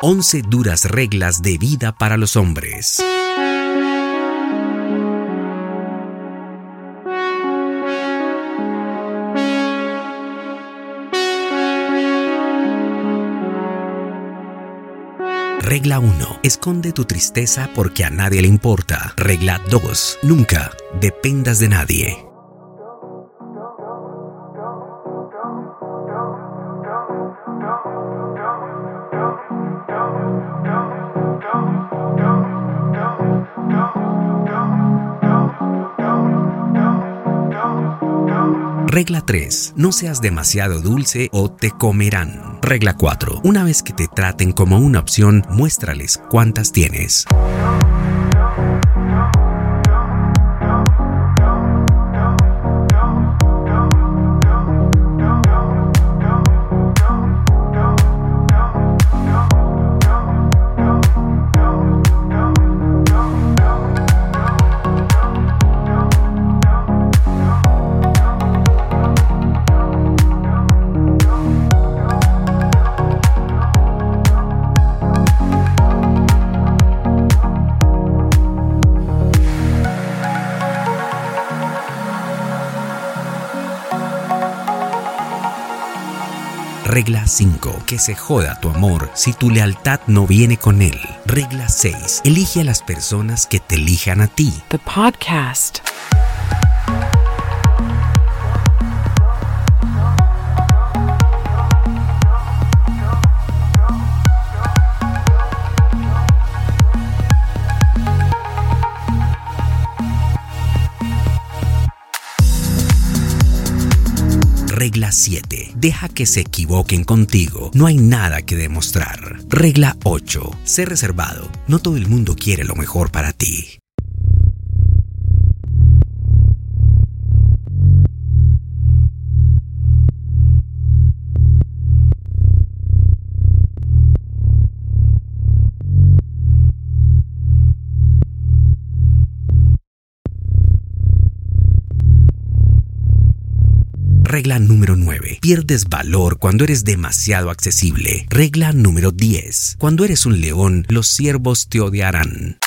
Once duras reglas de vida para los hombres. Regla 1. Esconde tu tristeza porque a nadie le importa. Regla 2. Nunca dependas de nadie. Regla 3. No seas demasiado dulce o te comerán. Regla 4. Una vez que te traten como una opción, muéstrales cuántas tienes. Regla 5. Que se joda tu amor si tu lealtad no viene con él. Regla 6. Elige a las personas que te elijan a ti. The podcast. Regla 7. Deja que se equivoquen contigo. No hay nada que demostrar. Regla 8. Sé reservado. No todo el mundo quiere lo mejor para ti. Regla número 9. Pierdes valor cuando eres demasiado accesible. Regla número 10. Cuando eres un león, los ciervos te odiarán.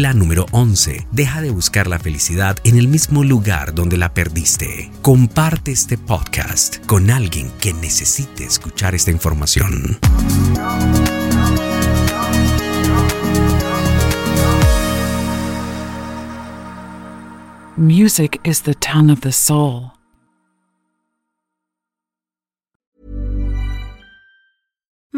Regla número 11. Deja de buscar la felicidad en el mismo lugar donde la perdiste. Comparte este podcast con alguien que necesite escuchar esta información. Music is the tongue of the soul.